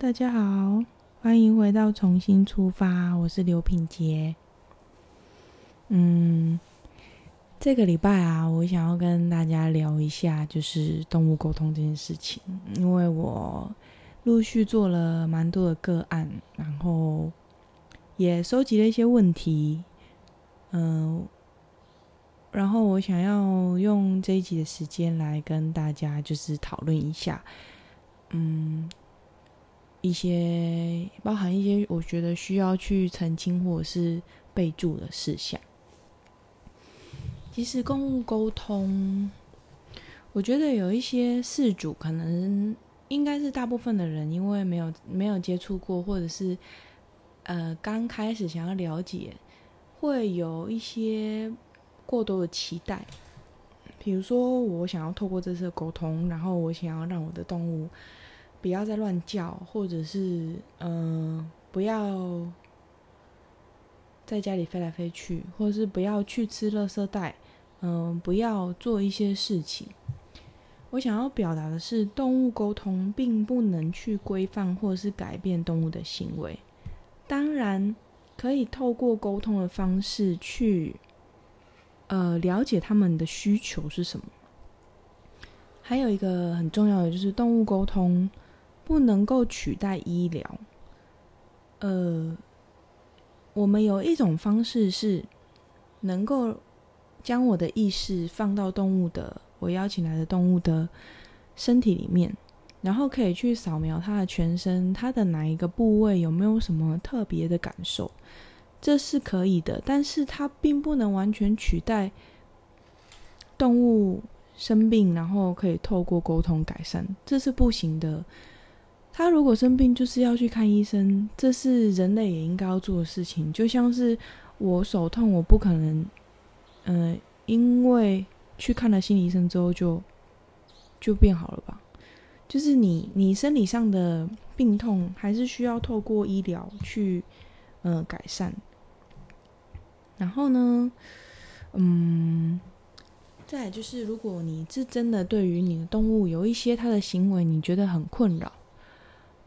大家好，欢迎回到重新出发，我是刘品杰。嗯，这个礼拜啊，我想要跟大家聊一下，就是动物沟通这件事情，因为我陆续做了蛮多的个案，然后也收集了一些问题，嗯，然后我想要用这一集的时间来跟大家就是讨论一下，嗯。一些包含一些我觉得需要去澄清或者是备注的事项。其实公务沟通，我觉得有一些事主可能应该是大部分的人，因为没有没有接触过，或者是呃刚开始想要了解，会有一些过多的期待。比如说，我想要透过这次沟通，然后我想要让我的动物。不要再乱叫，或者是嗯，不要在家里飞来飞去，或者是不要去吃垃圾袋，嗯，不要做一些事情。我想要表达的是，动物沟通并不能去规范或者是改变动物的行为，当然可以透过沟通的方式去呃了解他们的需求是什么。还有一个很重要的就是动物沟通。不能够取代医疗。呃，我们有一种方式是能够将我的意识放到动物的我邀请来的动物的身体里面，然后可以去扫描它的全身，它的哪一个部位有没有什么特别的感受，这是可以的。但是它并不能完全取代动物生病，然后可以透过沟通改善，这是不行的。他如果生病，就是要去看医生，这是人类也应该要做的事情。就像是我手痛，我不可能，嗯，因为去看了心理医生之后就就变好了吧？就是你你生理上的病痛，还是需要透过医疗去嗯改善。然后呢，嗯，再就是，如果你是真的对于你的动物有一些它的行为，你觉得很困扰。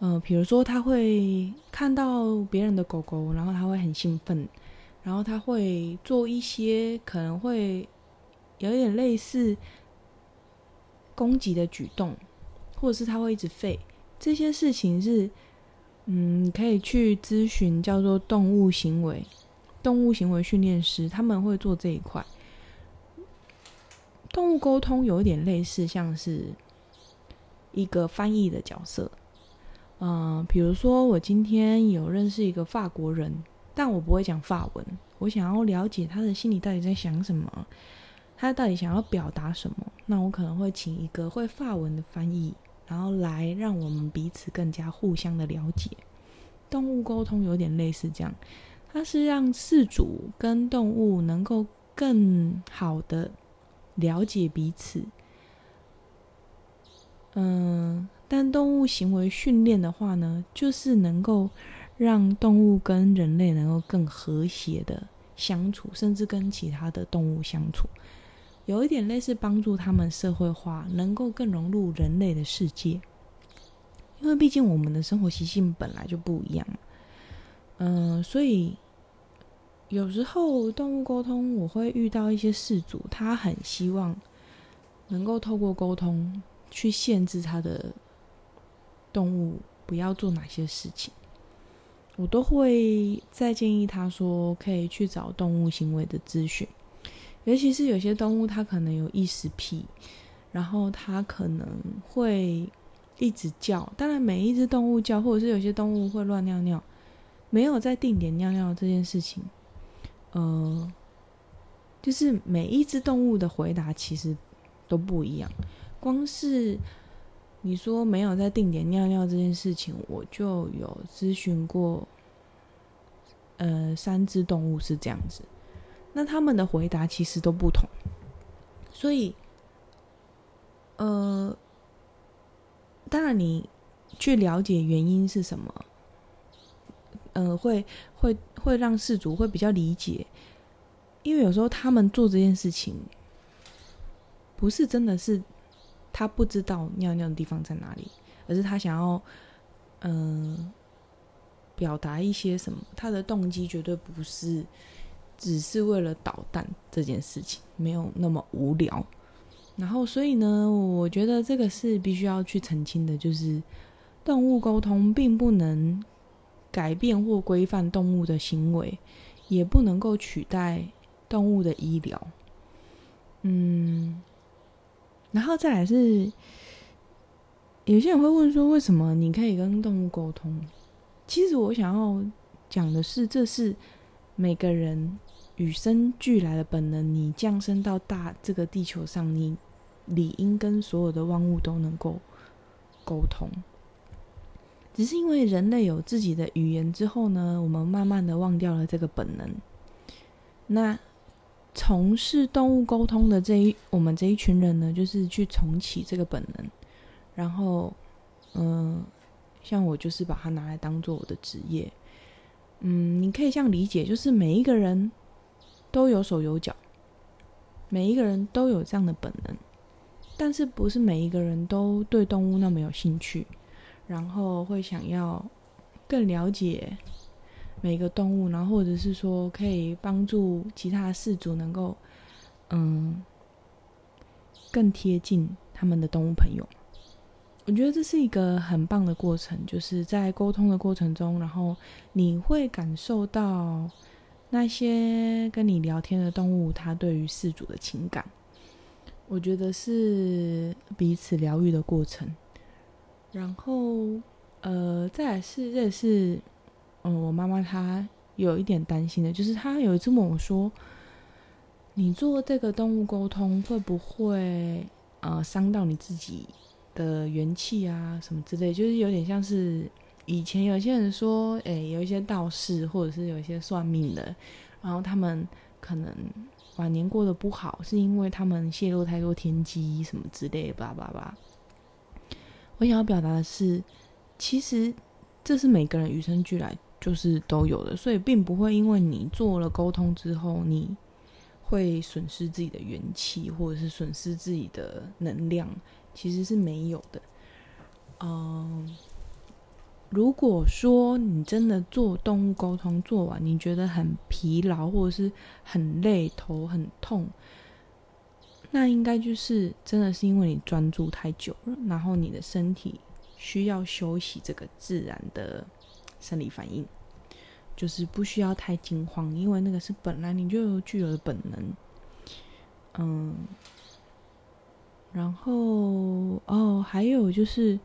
嗯，比如说他会看到别人的狗狗，然后他会很兴奋，然后他会做一些可能会有点类似攻击的举动，或者是他会一直吠，这些事情是，嗯，可以去咨询叫做动物行为动物行为训练师，他们会做这一块。动物沟通有一点类似，像是一个翻译的角色。嗯，比如说我今天有认识一个法国人，但我不会讲法文。我想要了解他的心里到底在想什么，他到底想要表达什么。那我可能会请一个会法文的翻译，然后来让我们彼此更加互相的了解。动物沟通有点类似这样，它是让饲主跟动物能够更好的了解彼此。嗯。但动物行为训练的话呢，就是能够让动物跟人类能够更和谐的相处，甚至跟其他的动物相处，有一点类似帮助他们社会化，能够更融入人类的世界。因为毕竟我们的生活习性本来就不一样，嗯，所以有时候动物沟通，我会遇到一些事主，他很希望能够透过沟通去限制他的。动物不要做哪些事情，我都会再建议他说可以去找动物行为的咨询，尤其是有些动物它可能有异食癖，然后它可能会一直叫。当然，每一只动物叫，或者是有些动物会乱尿尿，没有在定点尿尿这件事情，呃，就是每一只动物的回答其实都不一样，光是。你说没有在定点尿尿这件事情，我就有咨询过，呃，三只动物是这样子，那他们的回答其实都不同，所以，呃，当然你去了解原因是什么，呃，会会会让事主会比较理解，因为有时候他们做这件事情，不是真的是。他不知道尿尿的地方在哪里，而是他想要嗯，表达一些什么，他的动机绝对不是只是为了捣蛋这件事情，没有那么无聊。然后，所以呢，我觉得这个是必须要去澄清的，就是动物沟通并不能改变或规范动物的行为，也不能够取代动物的医疗。嗯，然后再来是，有些人会问说，为什么你可以跟动物沟通？其实我想要讲的是，这是每个人与生俱来的本能。你降生到大这个地球上，你理应跟所有的万物都能够沟通。只是因为人类有自己的语言之后呢，我们慢慢的忘掉了这个本能。那。从事动物沟通的这一我们这一群人呢，就是去重启这个本能，然后，嗯，像我就是把它拿来当做我的职业，嗯，你可以这样理解，就是每一个人都有手有脚，每一个人都有这样的本能，但是不是每一个人都对动物那么有兴趣，然后会想要更了解。每个动物，然后或者是说可以帮助其他饲主能够，嗯，更贴近他们的动物朋友。我觉得这是一个很棒的过程，就是在沟通的过程中，然后你会感受到那些跟你聊天的动物，它对于饲主的情感。我觉得是彼此疗愈的过程。然后，呃，再来是这是。嗯，我妈妈她有一点担心的，就是她有一次问我说：“你做这个动物沟通会不会呃伤到你自己的元气啊什么之类？就是有点像是以前有些人说，哎，有一些道士或者是有一些算命的，然后他们可能晚年过得不好，是因为他们泄露太多天机什么之类的，叭叭叭。我想要表达的是，其实这是每个人与生俱来。就是都有的，所以并不会因为你做了沟通之后，你会损失自己的元气，或者是损失自己的能量，其实是没有的。嗯，如果说你真的做动物沟通做完，你觉得很疲劳，或者是很累、头很痛，那应该就是真的是因为你专注太久了，然后你的身体需要休息，这个自然的。生理反应就是不需要太惊慌，因为那个是本来你就具有的本能。嗯，然后哦，还有就是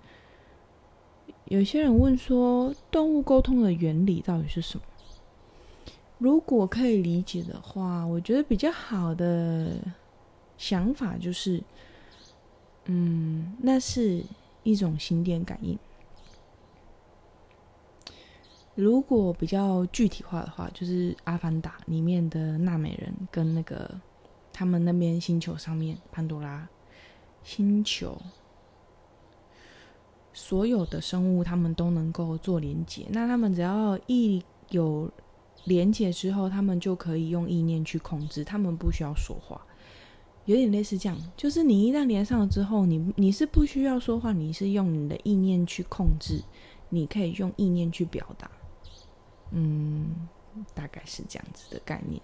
有些人问说，动物沟通的原理到底是什么？如果可以理解的话，我觉得比较好的想法就是，嗯，那是一种心电感应。如果比较具体化的话，就是《阿凡达》里面的纳美人跟那个他们那边星球上面潘多拉星球所有的生物，他们都能够做连接。那他们只要一有连接之后，他们就可以用意念去控制，他们不需要说话，有点类似这样。就是你一旦连上了之后，你你是不需要说话，你是用你的意念去控制，你可以用意念去表达。嗯，大概是这样子的概念。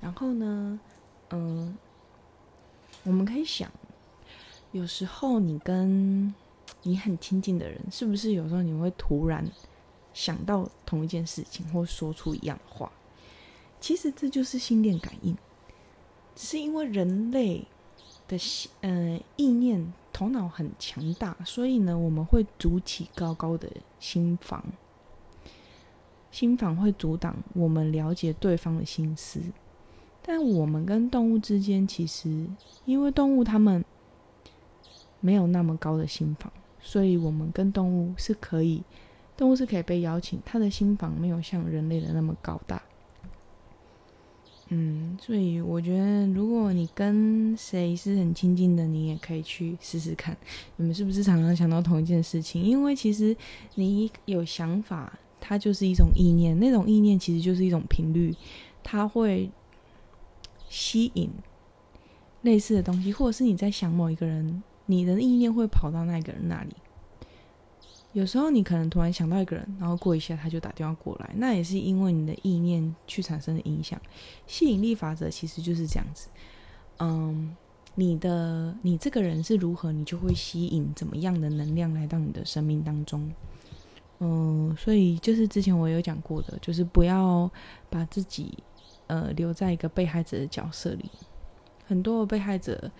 然后呢，嗯，我们可以想，有时候你跟你很亲近的人，是不是有时候你会突然想到同一件事情，或说出一样的话？其实这就是心电感应，只是因为人类的心，呃，意念头脑很强大，所以呢，我们会筑起高高的心房。心房会阻挡我们了解对方的心思，但我们跟动物之间，其实因为动物它们没有那么高的心房，所以我们跟动物是可以，动物是可以被邀请，它的心房没有像人类的那么高大。嗯，所以我觉得，如果你跟谁是很亲近的，你也可以去试试看，你们是不是常常想到同一件事情？因为其实你有想法。它就是一种意念，那种意念其实就是一种频率，它会吸引类似的东西，或者是你在想某一个人，你的意念会跑到那个人那里。有时候你可能突然想到一个人，然后过一下他就打电话过来，那也是因为你的意念去产生的影响。吸引力法则其实就是这样子，嗯，你的你这个人是如何，你就会吸引怎么样的能量来到你的生命当中。嗯，所以就是之前我有讲过的，就是不要把自己呃留在一个被害者的角色里。很多被害者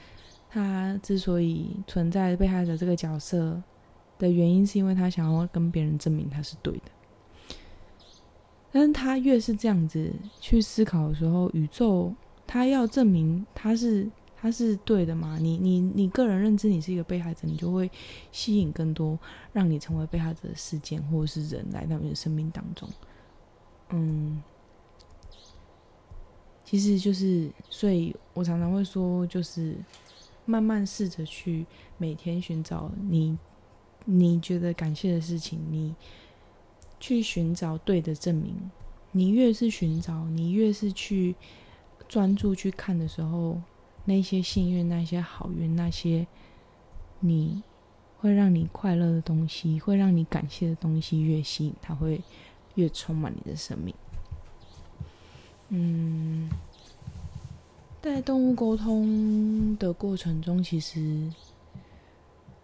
他之所以存在被害者这个角色。的原因是因为他想要跟别人证明他是对的，但是他越是这样子去思考的时候，宇宙他要证明他是他是对的嘛？你你你个人认知你是一个被害者，你就会吸引更多让你成为被害者的事件或者是人来到你的生命当中。嗯，其实就是，所以我常常会说，就是慢慢试着去每天寻找你。你觉得感谢的事情，你去寻找对的证明。你越是寻找，你越是去专注去看的时候，那些幸运、那些好运、那些你会让你快乐的东西，会让你感谢的东西，越吸引，它会越充满你的生命。嗯，在动物沟通的过程中，其实。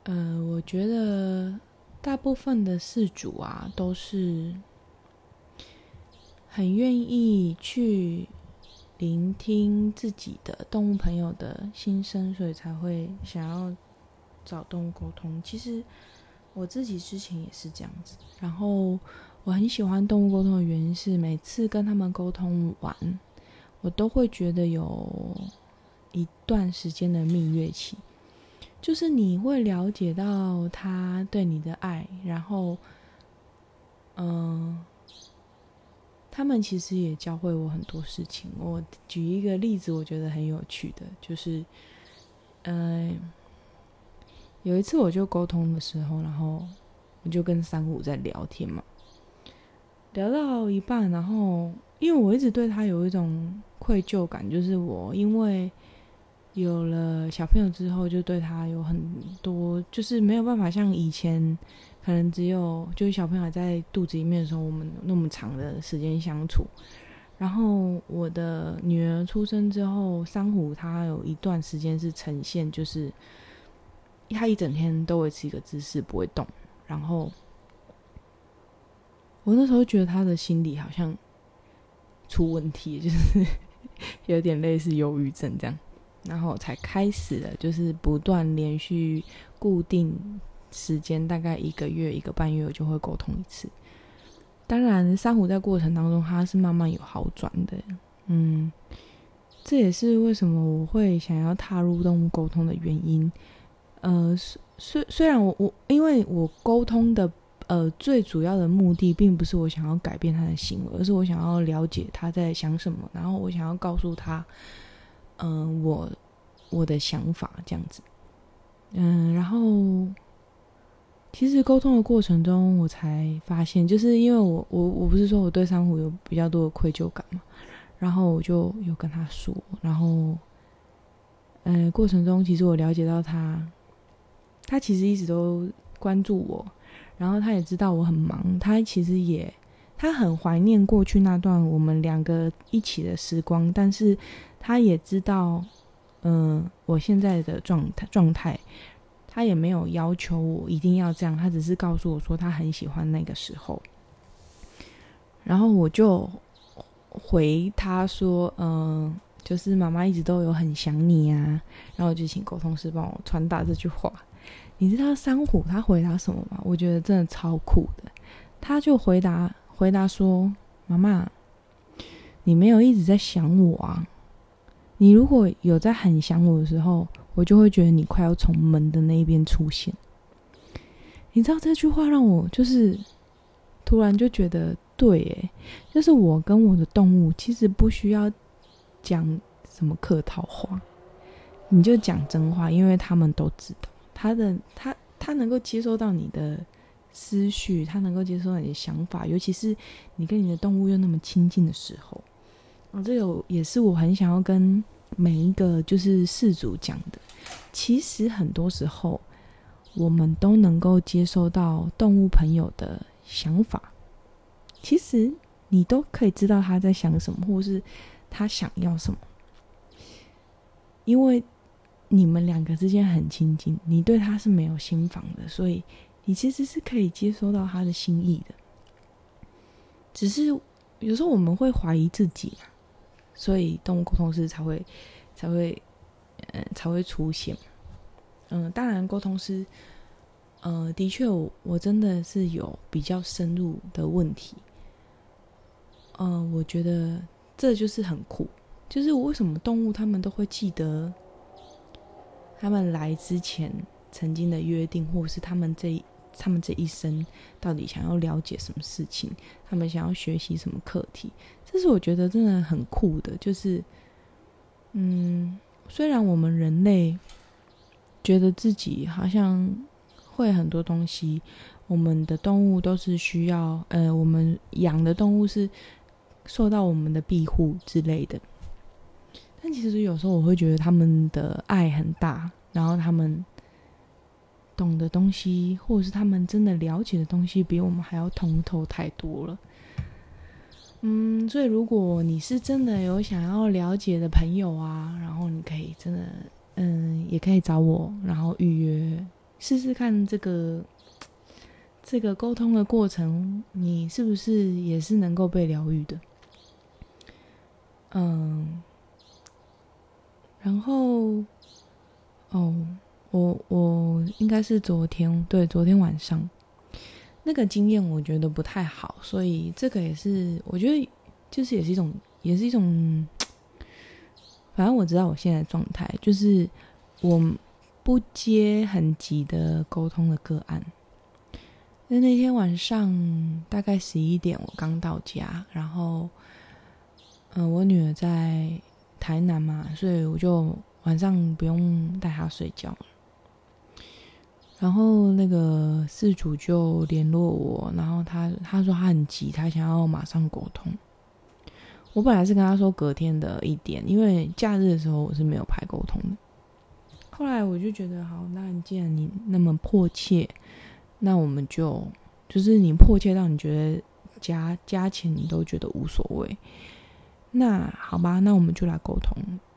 呃，我觉得大部分的事主啊，都是很愿意去聆听自己的动物朋友的心声，所以才会想要找动物沟通。其实我自己之前也是这样子。然后我很喜欢动物沟通的原因是，每次跟他们沟通完，我都会觉得有一段时间的蜜月期。就是你会了解到他对你的爱，然后，嗯，他们其实也教会我很多事情。我举一个例子，我觉得很有趣的，就是，嗯，有一次我就沟通的时候，然后我就跟三五在聊天嘛，聊到一半，然后因为我一直对他有一种愧疚感，就是我因为。有了小朋友之后，就对他有很多，就是没有办法像以前，可能只有就是小朋友在肚子里面的时候，我们那么长的时间相处。然后我的女儿出生之后，珊瑚它有一段时间是呈现，就是它一整天都维持一个姿势不会动。然后我那时候觉得他的心理好像出问题，就是有点类似忧郁症这样。然后才开始了，就是不断连续固定时间，大概一个月、一个半月，我就会沟通一次。当然，珊瑚在过程当中，它是慢慢有好转的。嗯，这也是为什么我会想要踏入动物沟通的原因。呃，虽虽然我我因为我沟通的呃最主要的目的，并不是我想要改变他的行为，而是我想要了解他在想什么，然后我想要告诉他。嗯，我我的想法这样子，嗯，然后其实沟通的过程中，我才发现，就是因为我我我不是说我对珊瑚有比较多的愧疚感嘛，然后我就有跟他说，然后，嗯，过程中其实我了解到他，他其实一直都关注我，然后他也知道我很忙，他其实也他很怀念过去那段我们两个一起的时光，但是。他也知道，嗯，我现在的状态状态，他也没有要求我一定要这样，他只是告诉我说他很喜欢那个时候。然后我就回他说，嗯，就是妈妈一直都有很想你啊。然后就请沟通师帮我传达这句话。你知道珊瑚他回答什么吗？我觉得真的超酷的。他就回答回答说：“妈妈，你没有一直在想我啊。”你如果有在很想我的时候，我就会觉得你快要从门的那一边出现。你知道这句话让我就是突然就觉得对，诶，就是我跟我的动物其实不需要讲什么客套话，你就讲真话，因为他们都知道，他的他他能够接收到你的思绪，他能够接收到你的想法，尤其是你跟你的动物又那么亲近的时候。哦，这有也是我很想要跟每一个就是事主讲的。其实很多时候，我们都能够接收到动物朋友的想法，其实你都可以知道他在想什么，或是他想要什么，因为你们两个之间很亲近，你对他是没有心防的，所以你其实是可以接收到他的心意的。只是有时候我们会怀疑自己，所以动物沟通师才会才会嗯才会出现。嗯，当然，沟通师，呃，的确，我真的是有比较深入的问题。嗯，我觉得这就是很酷，就是为什么动物他们都会记得他们来之前曾经的约定，或者是他们这他们这一生到底想要了解什么事情，他们想要学习什么课题，这是我觉得真的很酷的。就是，嗯，虽然我们人类。觉得自己好像会很多东西，我们的动物都是需要，呃，我们养的动物是受到我们的庇护之类的。但其实有时候我会觉得他们的爱很大，然后他们懂的东西，或者是他们真的了解的东西，比我们还要通透太多了。嗯，所以如果你是真的有想要了解的朋友啊，然后你可以真的。嗯，也可以找我，然后预约试试看这个这个沟通的过程，你是不是也是能够被疗愈的？嗯，然后哦，我我应该是昨天对昨天晚上那个经验，我觉得不太好，所以这个也是我觉得就是也是一种也是一种。反正我知道我现在状态就是我不接很急的沟通的个案。那那天晚上大概十一点，我刚到家，然后嗯，我女儿在台南嘛，所以我就晚上不用带她睡觉。然后那个事主就联络我，然后他他说他很急，他想要马上沟通。我本来是跟他说隔天的一点，因为假日的时候我是没有排沟通的。后来我就觉得，好，那既然你那么迫切，那我们就就是你迫切到你觉得加加钱你都觉得无所谓，那好吧，那我们就来沟通。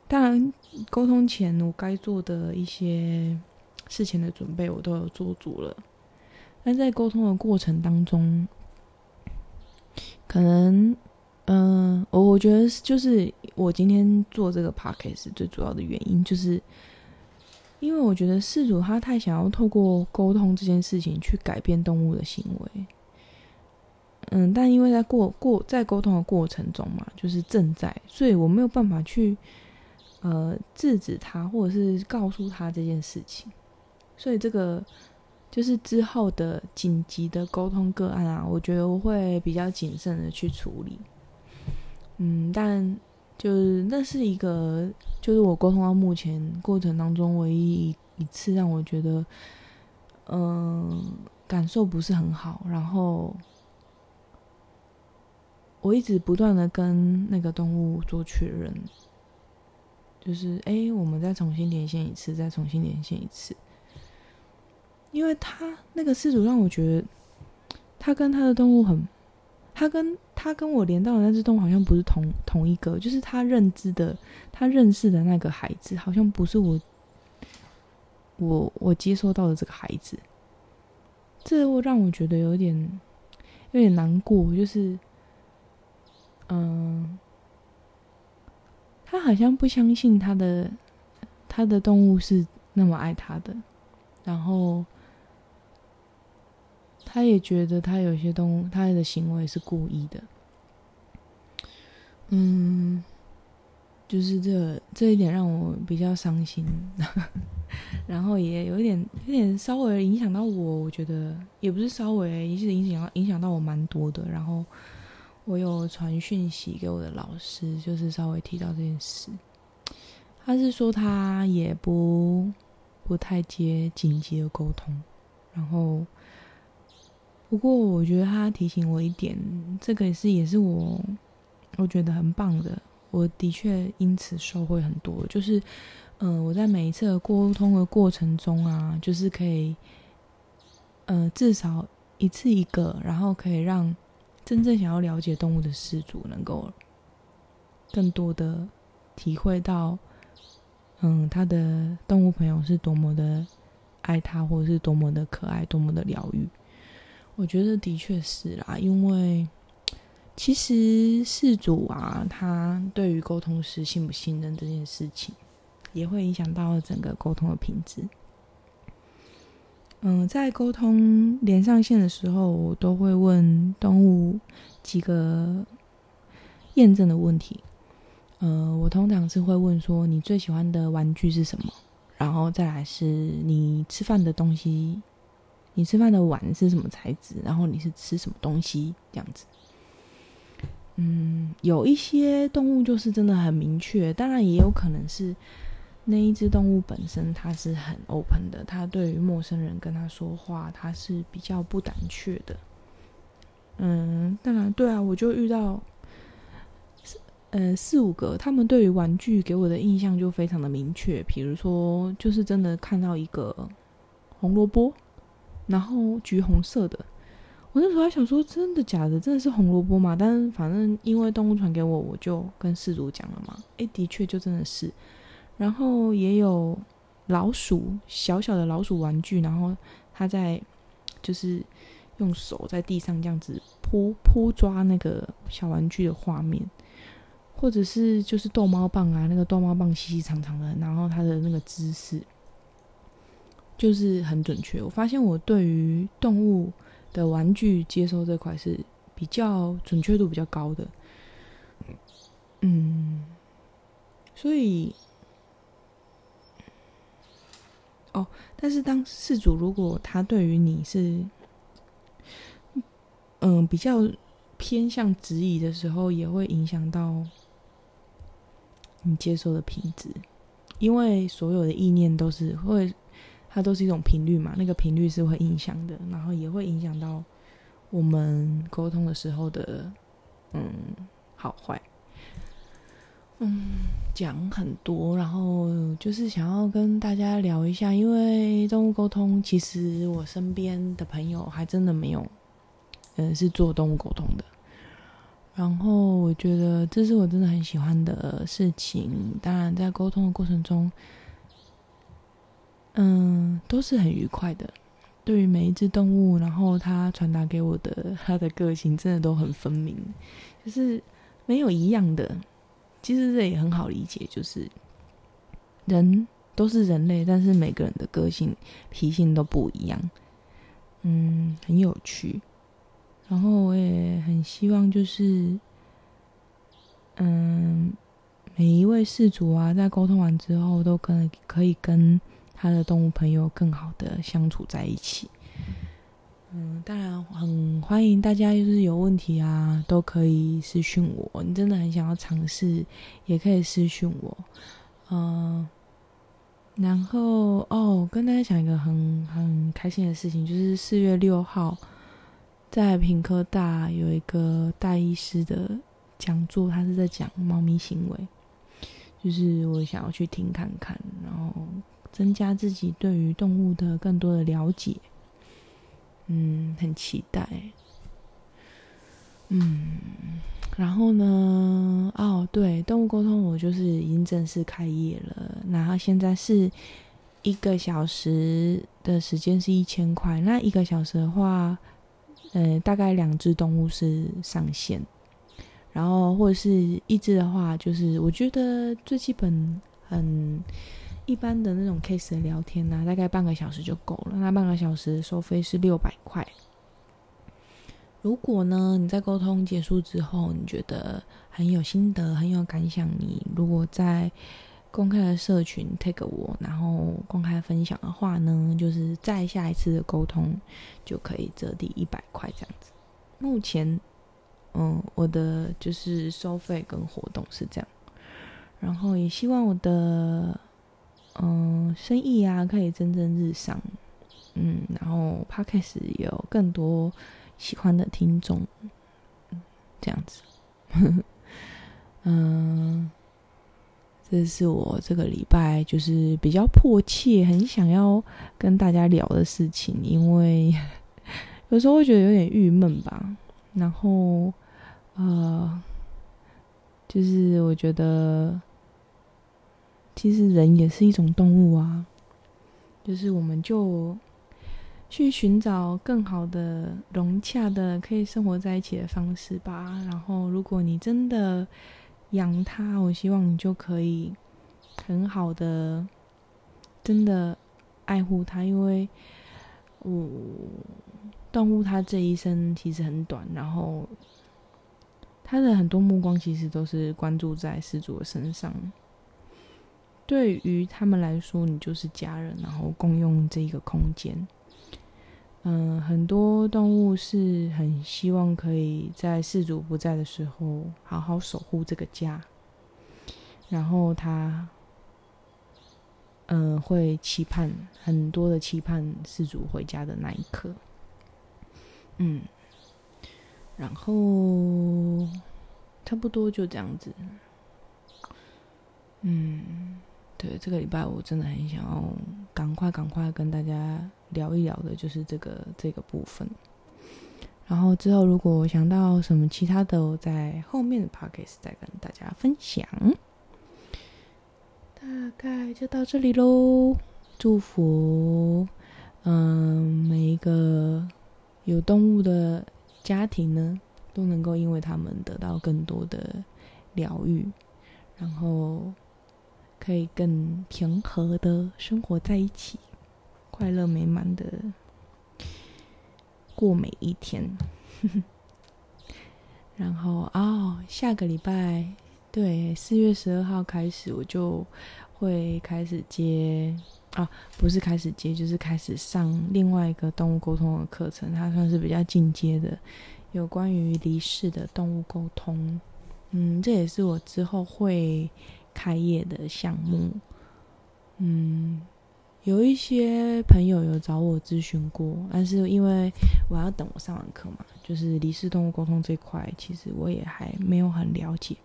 当然，沟通前我该做的一些事前的准备我都有做足了，但在沟通的过程当中，可能。嗯，我我觉得就是我今天做这个 p o c a s t 最主要的原因，就是因为我觉得事主他太想要透过沟通这件事情去改变动物的行为。嗯，但因为在过过在沟通的过程中嘛，就是正在，所以我没有办法去呃制止他，或者是告诉他这件事情。所以这个就是之后的紧急的沟通个案啊，我觉得我会比较谨慎的去处理。嗯，但就是那是一个，就是我沟通到目前过程当中唯一一次让我觉得，嗯，感受不是很好。然后我一直不断的跟那个动物做确认，就是哎，我们再重新连线一次，再重新连线一次，因为他那个事主让我觉得，他跟他的动物很。他跟他跟我连到的那只动物好像不是同同一个，就是他认知的、他认识的那个孩子，好像不是我我我接收到的这个孩子，这会让我觉得有点有点难过，就是嗯，他好像不相信他的他的动物是那么爱他的，然后。他也觉得他有些东，他的行为是故意的。嗯，就是这这一点让我比较伤心，然后也有一点有点稍微影响到我。我觉得也不是稍微，也是影响影响到我蛮多的。然后我有传讯息给我的老师，就是稍微提到这件事。他是说他也不不太接紧急的沟通，然后。不过，我觉得他提醒我一点，这个也是也是我我觉得很棒的。我的确因此收获很多，就是，嗯，我在每一次的沟通的过程中啊，就是可以呃，至少一次一个，然后可以让真正想要了解动物的饲主能够更多的体会到，嗯，他的动物朋友是多么的爱他，或者是多么的可爱，多么的疗愈。我觉得的确是啦，因为其实事主啊，他对于沟通时信不信任这件事情，也会影响到整个沟通的品质。嗯，在沟通连上线的时候，我都会问动物几个验证的问题。呃，我通常是会问说，你最喜欢的玩具是什么？然后再来是你吃饭的东西。你吃饭的碗是什么材质？然后你是吃什么东西？这样子，嗯，有一些动物就是真的很明确，当然也有可能是那一只动物本身它是很 open 的，它对于陌生人跟它说话，它是比较不胆怯的。嗯，当然，对啊，我就遇到四呃四五个，他们对于玩具给我的印象就非常的明确，比如说就是真的看到一个红萝卜。然后橘红色的，我那时候还想说，真的假的？真的是红萝卜吗？但是反正因为动物传给我，我就跟事主讲了嘛。诶，的确就真的是。然后也有老鼠，小小的老鼠玩具，然后他在就是用手在地上这样子扑扑抓那个小玩具的画面，或者是就是逗猫棒啊，那个逗猫棒细细长长的，然后它的那个姿势。就是很准确。我发现我对于动物的玩具接收这块是比较准确度比较高的。嗯，所以哦，但是当事主如果他对于你是嗯比较偏向质疑的时候，也会影响到你接收的品质，因为所有的意念都是会。它都是一种频率嘛，那个频率是会影响的，然后也会影响到我们沟通的时候的嗯好坏。嗯，讲很多，然后就是想要跟大家聊一下，因为动物沟通，其实我身边的朋友还真的没有，嗯，是做动物沟通的。然后我觉得这是我真的很喜欢的事情。当然，在沟通的过程中。嗯，都是很愉快的。对于每一只动物，然后它传达给我的它的个性，真的都很分明，就是没有一样的。其实这也很好理解，就是人都是人类，但是每个人的个性脾性都不一样。嗯，很有趣。然后我也很希望，就是嗯，每一位事主啊，在沟通完之后，都跟可以跟。他的动物朋友更好的相处在一起。嗯，当然很欢迎大家，就是有问题啊，都可以私讯我。你真的很想要尝试，也可以私讯我。嗯，然后哦，跟大家讲一个很很开心的事情，就是四月六号在品科大有一个大医师的讲座，他是在讲猫咪行为，就是我想要去听看看，然后。增加自己对于动物的更多的了解，嗯，很期待。嗯，然后呢？哦，对，动物沟通我就是已经正式开业了。然后现在是一个小时的时间是一千块，那一个小时的话，呃，大概两只动物是上限，然后或者是一只的话，就是我觉得最基本很。一般的那种 case 的聊天呢，大概半个小时就够了。那半个小时收费是六百块。如果呢你在沟通结束之后，你觉得很有心得、很有感想，你如果在公开的社群 take 我，然后公开分享的话呢，就是再下一次的沟通就可以折抵一百块这样子。目前，嗯，我的就是收费跟活动是这样，然后也希望我的。嗯，生意啊可以蒸蒸日上，嗯，然后 podcast 有更多喜欢的听众，这样子，嗯，这是我这个礼拜就是比较迫切、很想要跟大家聊的事情，因为 有时候会觉得有点郁闷吧。然后，呃，就是我觉得，其实人也是一种动物啊。就是我们就去寻找更好的融洽的可以生活在一起的方式吧。然后，如果你真的养它，我希望你就可以很好的真的爱护它，因为我动物它这一生其实很短，然后它的很多目光其实都是关注在失主的身上。对于他们来说，你就是家人，然后共用这个空间。嗯，很多动物是很希望可以在事主不在的时候好好守护这个家，然后他，嗯，会期盼很多的期盼事主回家的那一刻。嗯，然后差不多就这样子。嗯。对，这个礼拜我真的很想要赶快赶快跟大家聊一聊的，就是这个这个部分。然后之后如果想到什么其他的，我在后面的 p o c k e t 再跟大家分享。大概就到这里喽，祝福嗯每一个有动物的家庭呢，都能够因为他们得到更多的疗愈，然后。可以更平和的生活在一起，快乐美满的过每一天。然后哦，下个礼拜对，四月十二号开始，我就会开始接啊，不是开始接，就是开始上另外一个动物沟通的课程，它算是比较进阶的，有关于离世的动物沟通。嗯，这也是我之后会。开业的项目，嗯，有一些朋友有找我咨询过，但是因为我要等我上完课嘛，就是离世动物沟通这块，其实我也还没有很了解，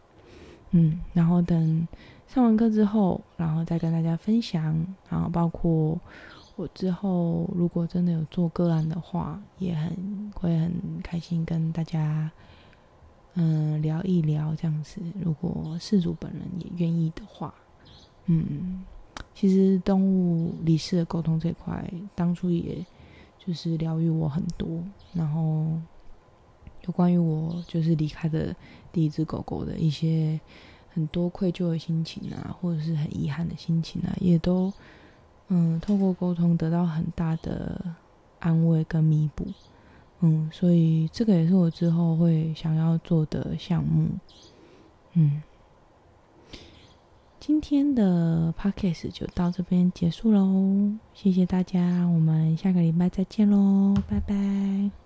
嗯，然后等上完课之后，然后再跟大家分享，然后包括我之后如果真的有做个案的话，也很会很开心跟大家。嗯，聊一聊这样子，如果事主本人也愿意的话，嗯，其实动物离世的沟通这块，当初也就是疗愈我很多，然后有关于我就是离开的第一只狗狗的一些很多愧疚的心情啊，或者是很遗憾的心情啊，也都嗯透过沟通得到很大的安慰跟弥补。嗯，所以这个也是我之后会想要做的项目。嗯，今天的 podcast 就到这边结束喽，谢谢大家，我们下个礼拜再见喽，拜拜。